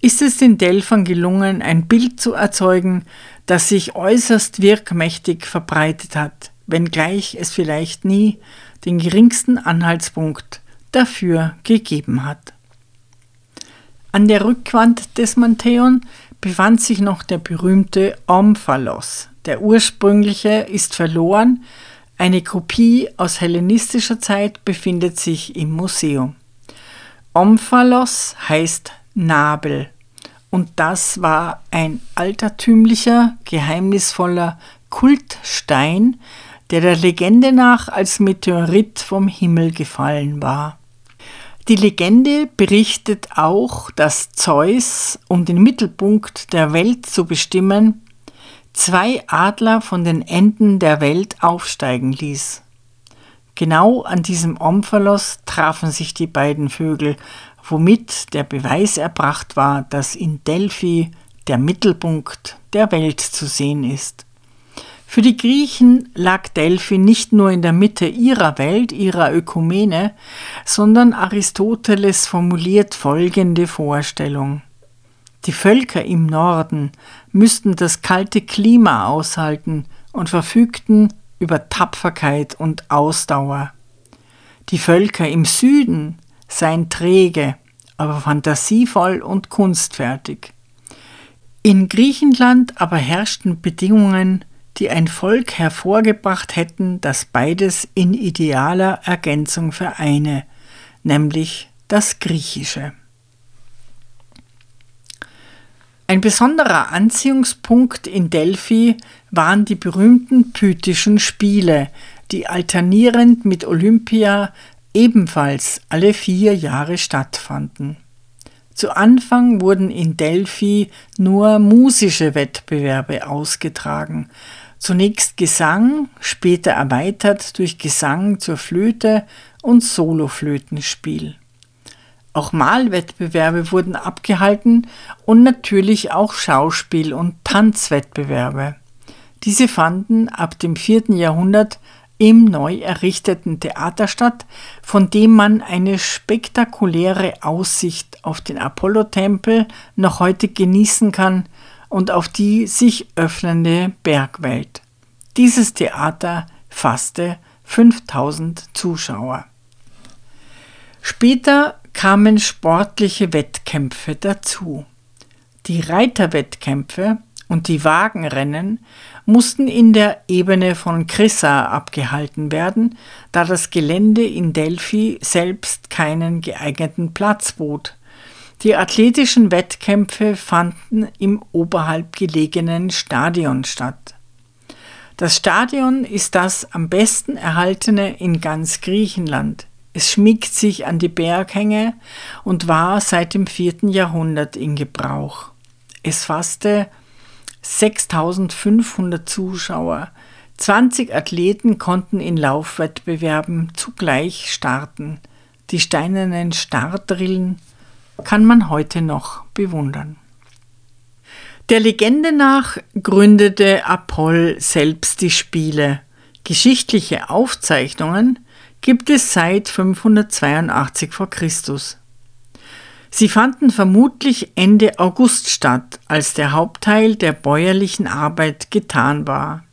ist es den Delphern gelungen, ein Bild zu erzeugen, das sich äußerst wirkmächtig verbreitet hat, wenngleich es vielleicht nie den geringsten Anhaltspunkt dafür gegeben hat. An der Rückwand des Mantheon befand sich noch der berühmte Omphalos. Der ursprüngliche ist verloren, eine Kopie aus hellenistischer Zeit befindet sich im Museum. Omphalos heißt Nabel und das war ein altertümlicher, geheimnisvoller Kultstein, der der Legende nach als Meteorit vom Himmel gefallen war. Die Legende berichtet auch, dass Zeus, um den Mittelpunkt der Welt zu bestimmen, zwei Adler von den Enden der Welt aufsteigen ließ. Genau an diesem Omphalos trafen sich die beiden Vögel, womit der Beweis erbracht war, dass in Delphi der Mittelpunkt der Welt zu sehen ist. Für die Griechen lag Delphi nicht nur in der Mitte ihrer Welt, ihrer Ökumene, sondern Aristoteles formuliert folgende Vorstellung. Die Völker im Norden müssten das kalte Klima aushalten und verfügten über Tapferkeit und Ausdauer. Die Völker im Süden seien träge, aber fantasievoll und kunstfertig. In Griechenland aber herrschten Bedingungen, die ein Volk hervorgebracht hätten, das beides in idealer Ergänzung vereine, nämlich das Griechische. Ein besonderer Anziehungspunkt in Delphi waren die berühmten Pythischen Spiele, die alternierend mit Olympia ebenfalls alle vier Jahre stattfanden. Zu Anfang wurden in Delphi nur musische Wettbewerbe ausgetragen, Zunächst Gesang, später erweitert durch Gesang zur Flöte und Soloflötenspiel. Auch Malwettbewerbe wurden abgehalten und natürlich auch Schauspiel- und Tanzwettbewerbe. Diese fanden ab dem 4. Jahrhundert im neu errichteten Theater statt, von dem man eine spektakuläre Aussicht auf den Apollotempel noch heute genießen kann und auf die sich öffnende Bergwelt. Dieses Theater fasste 5000 Zuschauer. Später kamen sportliche Wettkämpfe dazu. Die Reiterwettkämpfe und die Wagenrennen mussten in der Ebene von Chryssa abgehalten werden, da das Gelände in Delphi selbst keinen geeigneten Platz bot. Die athletischen Wettkämpfe fanden im oberhalb gelegenen Stadion statt. Das Stadion ist das am besten erhaltene in ganz Griechenland. Es schmiegt sich an die Berghänge und war seit dem 4. Jahrhundert in Gebrauch. Es fasste 6500 Zuschauer. 20 Athleten konnten in Laufwettbewerben zugleich starten. Die steinernen Startrillen kann man heute noch bewundern. Der Legende nach gründete Apoll selbst die Spiele. Geschichtliche Aufzeichnungen gibt es seit 582 v. Chr. Sie fanden vermutlich Ende August statt, als der Hauptteil der bäuerlichen Arbeit getan war.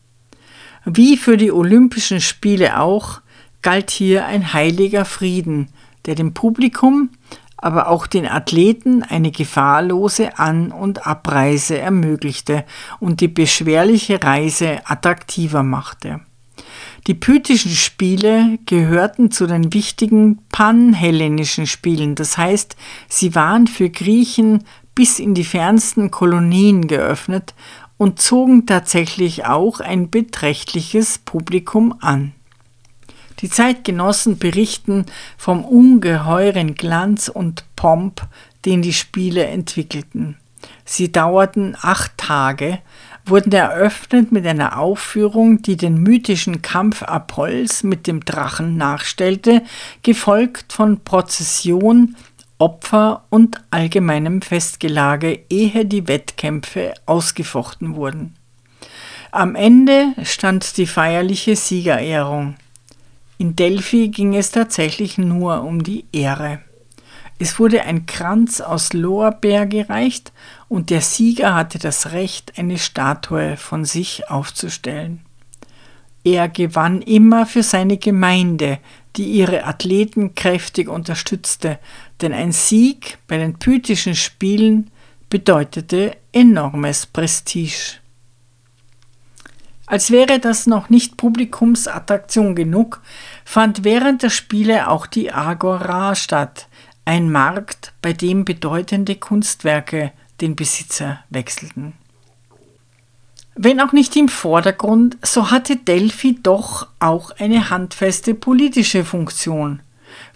Wie für die Olympischen Spiele auch, galt hier ein heiliger Frieden, der dem Publikum aber auch den Athleten eine gefahrlose An- und Abreise ermöglichte und die beschwerliche Reise attraktiver machte. Die pythischen Spiele gehörten zu den wichtigen panhellenischen Spielen, das heißt, sie waren für Griechen bis in die fernsten Kolonien geöffnet und zogen tatsächlich auch ein beträchtliches Publikum an. Die Zeitgenossen berichten vom ungeheuren Glanz und Pomp, den die Spiele entwickelten. Sie dauerten acht Tage, wurden eröffnet mit einer Aufführung, die den mythischen Kampf Apolls mit dem Drachen nachstellte, gefolgt von Prozession, Opfer und allgemeinem Festgelage, ehe die Wettkämpfe ausgefochten wurden. Am Ende stand die feierliche Siegerehrung. In Delphi ging es tatsächlich nur um die Ehre. Es wurde ein Kranz aus Lorbeer gereicht und der Sieger hatte das Recht, eine Statue von sich aufzustellen. Er gewann immer für seine Gemeinde, die ihre Athleten kräftig unterstützte, denn ein Sieg bei den pythischen Spielen bedeutete enormes Prestige. Als wäre das noch nicht Publikumsattraktion genug, fand während der Spiele auch die Agora statt, ein Markt, bei dem bedeutende Kunstwerke den Besitzer wechselten. Wenn auch nicht im Vordergrund, so hatte Delphi doch auch eine handfeste politische Funktion.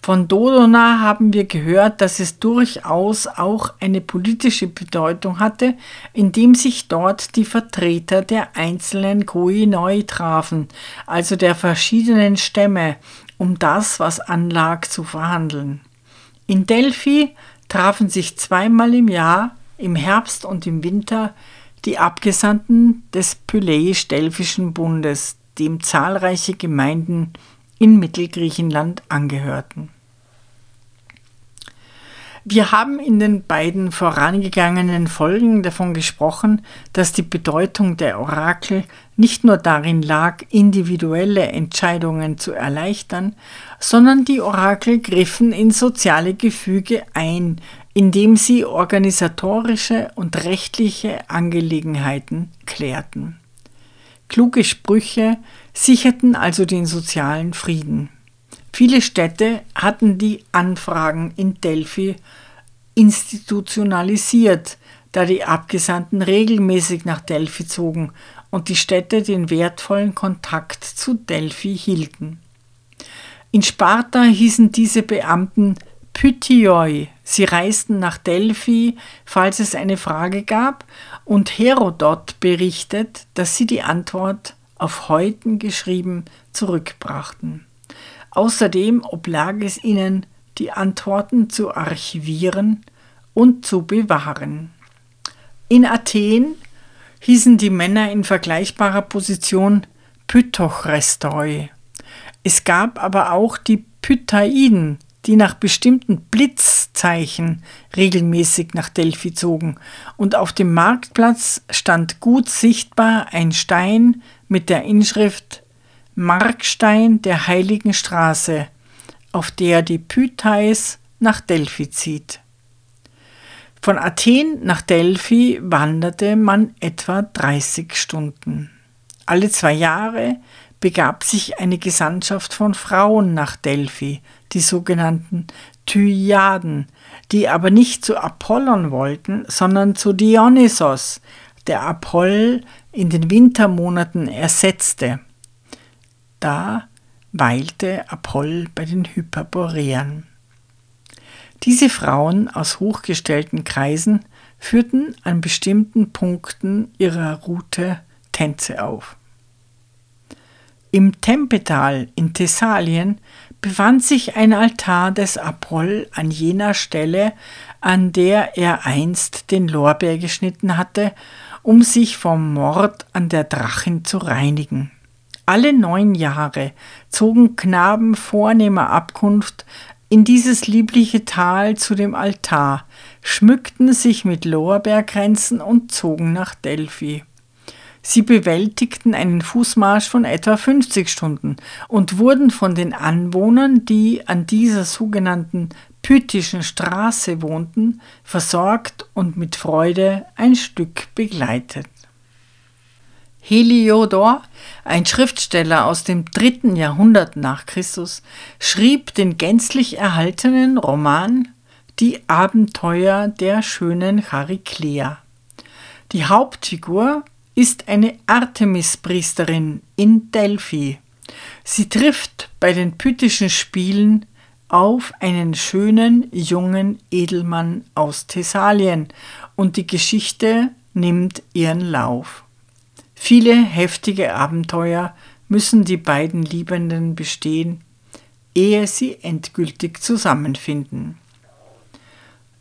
Von Dodona haben wir gehört, dass es durchaus auch eine politische Bedeutung hatte, indem sich dort die Vertreter der einzelnen Koinoi trafen, also der verschiedenen Stämme, um das, was anlag, zu verhandeln. In Delphi trafen sich zweimal im Jahr, im Herbst und im Winter, die Abgesandten des Pyläisch-Delphischen Bundes, dem zahlreiche Gemeinden in Mittelgriechenland angehörten. Wir haben in den beiden vorangegangenen Folgen davon gesprochen, dass die Bedeutung der Orakel nicht nur darin lag, individuelle Entscheidungen zu erleichtern, sondern die Orakel griffen in soziale Gefüge ein, indem sie organisatorische und rechtliche Angelegenheiten klärten. Kluge Sprüche sicherten also den sozialen Frieden. Viele Städte hatten die Anfragen in Delphi institutionalisiert, da die Abgesandten regelmäßig nach Delphi zogen und die Städte den wertvollen Kontakt zu Delphi hielten. In Sparta hießen diese Beamten Pythioi. Sie reisten nach Delphi, falls es eine Frage gab, und Herodot berichtet, dass sie die Antwort auf Häuten geschrieben zurückbrachten. Außerdem oblag es ihnen, die Antworten zu archivieren und zu bewahren. In Athen hießen die Männer in vergleichbarer Position Pythochrestoi. Es gab aber auch die Pythaiden, die nach bestimmten Blitzzeichen regelmäßig nach Delphi zogen, und auf dem Marktplatz stand gut sichtbar ein Stein mit der Inschrift Markstein der heiligen Straße, auf der die Pythais nach Delphi zieht. Von Athen nach Delphi wanderte man etwa 30 Stunden. Alle zwei Jahre begab sich eine Gesandtschaft von Frauen nach Delphi, die sogenannten Thyiaden, die aber nicht zu Apollon wollten, sondern zu Dionysos, der Apoll in den Wintermonaten ersetzte. Da weilte Apoll bei den Hyperboreern. Diese Frauen aus hochgestellten Kreisen führten an bestimmten Punkten ihrer Route Tänze auf. Im Tempetal in Thessalien befand sich ein Altar des Apoll an jener Stelle, an der er einst den Lorbeer geschnitten hatte, um sich vom Mord an der Drachin zu reinigen. Alle neun Jahre zogen Knaben vornehmer Abkunft in dieses liebliche Tal zu dem Altar, schmückten sich mit Lorbeerkränzen und zogen nach Delphi. Sie bewältigten einen Fußmarsch von etwa 50 Stunden und wurden von den Anwohnern, die an dieser sogenannten Pythischen Straße wohnten, versorgt und mit Freude ein Stück begleitet. Heliodor, ein Schriftsteller aus dem dritten Jahrhundert nach Christus, schrieb den gänzlich erhaltenen Roman Die Abenteuer der schönen Chariklea. Die Hauptfigur ist eine Artemis-Priesterin in Delphi. Sie trifft bei den Pythischen Spielen auf einen schönen jungen Edelmann aus Thessalien und die Geschichte nimmt ihren Lauf. Viele heftige Abenteuer müssen die beiden Liebenden bestehen, ehe sie endgültig zusammenfinden.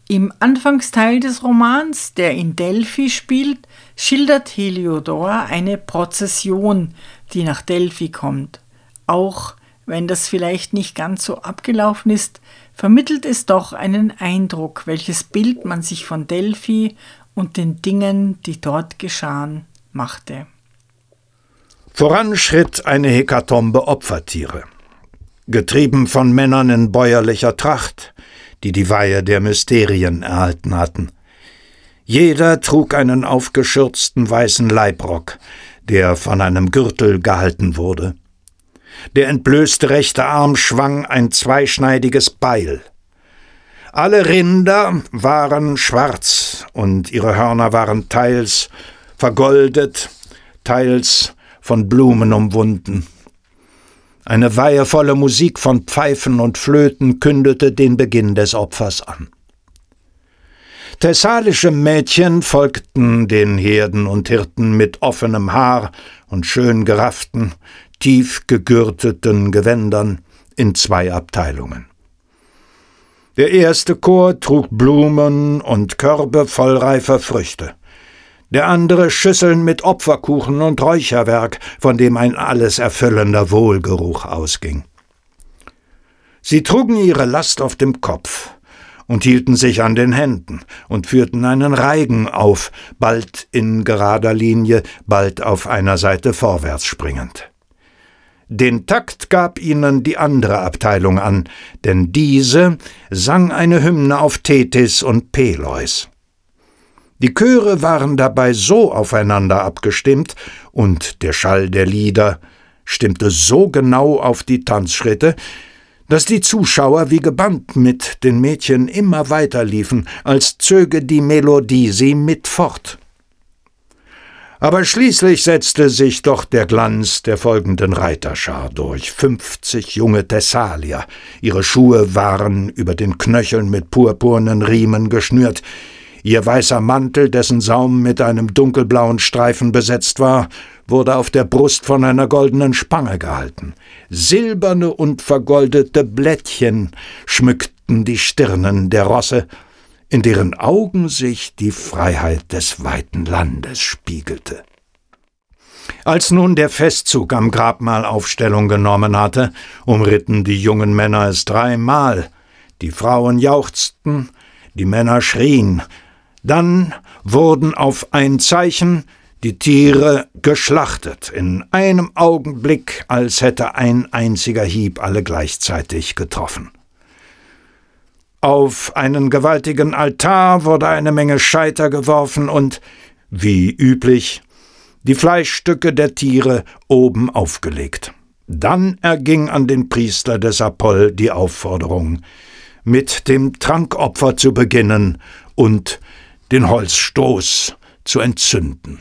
Im Anfangsteil des Romans, der in Delphi spielt, schildert Heliodor eine Prozession, die nach Delphi kommt. Auch wenn das vielleicht nicht ganz so abgelaufen ist, vermittelt es doch einen Eindruck, welches Bild man sich von Delphi und den Dingen, die dort geschahen, machte. Voran schritt eine Hekatombe Opfertiere. Getrieben von Männern in bäuerlicher Tracht, die die Weihe der Mysterien erhalten hatten. Jeder trug einen aufgeschürzten weißen Leibrock, der von einem Gürtel gehalten wurde. Der entblößte rechte Arm schwang ein zweischneidiges Beil. Alle Rinder waren schwarz und ihre Hörner waren teils vergoldet, teils von Blumen umwunden. Eine weihevolle Musik von Pfeifen und Flöten kündete den Beginn des Opfers an. Thessalische Mädchen folgten den Herden und Hirten mit offenem Haar und schön gerafften, tief gegürteten Gewändern in zwei Abteilungen. Der erste Chor trug Blumen und Körbe voll reifer Früchte. der andere Schüsseln mit Opferkuchen und Räucherwerk, von dem ein alles erfüllender Wohlgeruch ausging. Sie trugen ihre Last auf dem Kopf und hielten sich an den Händen und führten einen Reigen auf, bald in gerader Linie, bald auf einer Seite vorwärts springend. Den Takt gab ihnen die andere Abteilung an, denn diese sang eine Hymne auf Tethys und Peleus. Die Chöre waren dabei so aufeinander abgestimmt, und der Schall der Lieder stimmte so genau auf die Tanzschritte, dass die Zuschauer wie gebannt mit den Mädchen immer weiter liefen, als zöge die Melodie sie mit fort. Aber schließlich setzte sich doch der Glanz der folgenden Reiterschar durch. Fünfzig junge Thessalier. Ihre Schuhe waren über den Knöcheln mit purpurnen Riemen geschnürt. Ihr weißer Mantel, dessen Saum mit einem dunkelblauen Streifen besetzt war, wurde auf der Brust von einer goldenen Spange gehalten. Silberne und vergoldete Blättchen schmückten die Stirnen der Rosse, in deren Augen sich die Freiheit des weiten Landes spiegelte. Als nun der Festzug am Grabmal Aufstellung genommen hatte, umritten die jungen Männer es dreimal, die Frauen jauchzten, die Männer schrien, dann wurden auf ein Zeichen die Tiere geschlachtet, in einem Augenblick, als hätte ein einziger Hieb alle gleichzeitig getroffen. Auf einen gewaltigen Altar wurde eine Menge Scheiter geworfen und, wie üblich, die Fleischstücke der Tiere oben aufgelegt. Dann erging an den Priester des Apoll die Aufforderung, mit dem Trankopfer zu beginnen und den Holzstoß zu entzünden.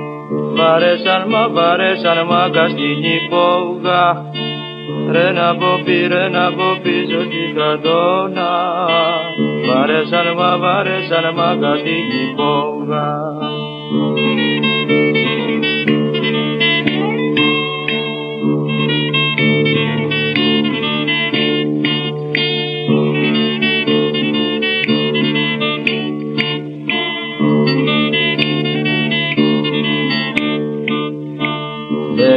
Βαρέσαν μα, βαρέσαν μα στην υπόγα. Ρε να πω πει, ρε να πω πίσω στην κρατώνα Βαρέσαν μα, βαρέσαν μα στην υπόγα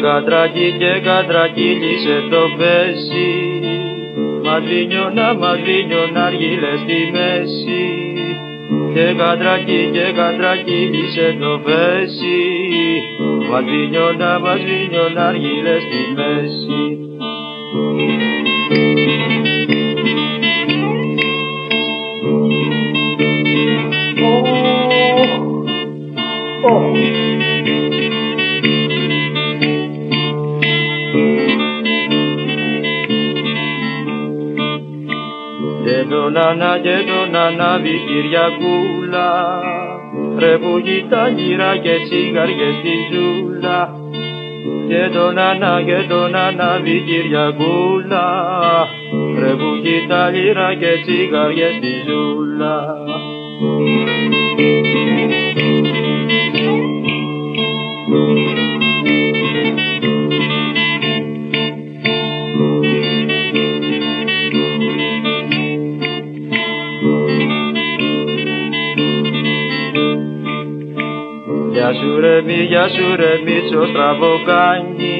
κατρακί και κατρακύλισε το πέσι Μαδρίνιωνα, μαδρίνιωνα αργύλε στη μέση. Και κατρακί και κατρακύλισε το πέσι Μαδρίνιωνα, μαδρίνιωνα αργύλε στη μέση το νανά και το νανάβι Κυριακούλα. Ρε που τα γύρα και τσιγαριές στη ζούλα. Και το νανά και το νανάβι Κυριακούλα. Ρε που τα γύρα και τσιγαριές στη ζούλα Γεια σου ρε μη, γεια σου ρε μίτσο στραβοκάνι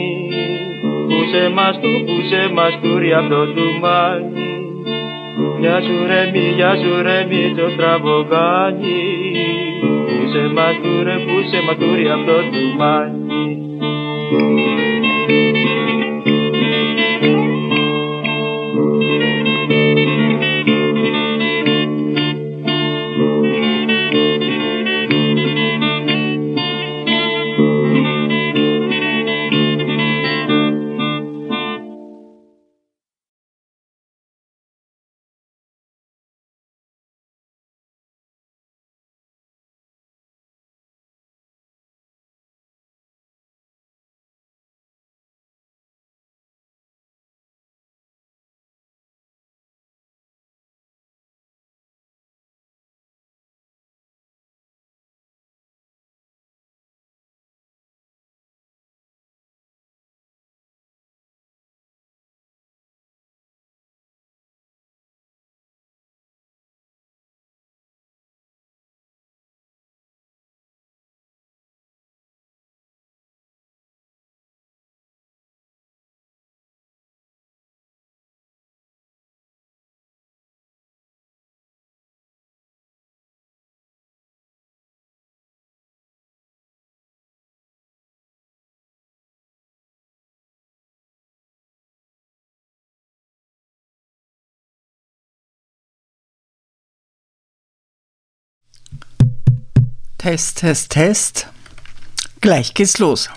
Πούσε μας του, πούσε μας του ρε απ' το τουμάνι Γεια σου ρε μη, γεια σου ρε μίτσο στραβοκάνι Πούσε μας του ρε, πούσε μας του ρε απ' το τουμάνι Test, Test, Test. Gleich geht's los.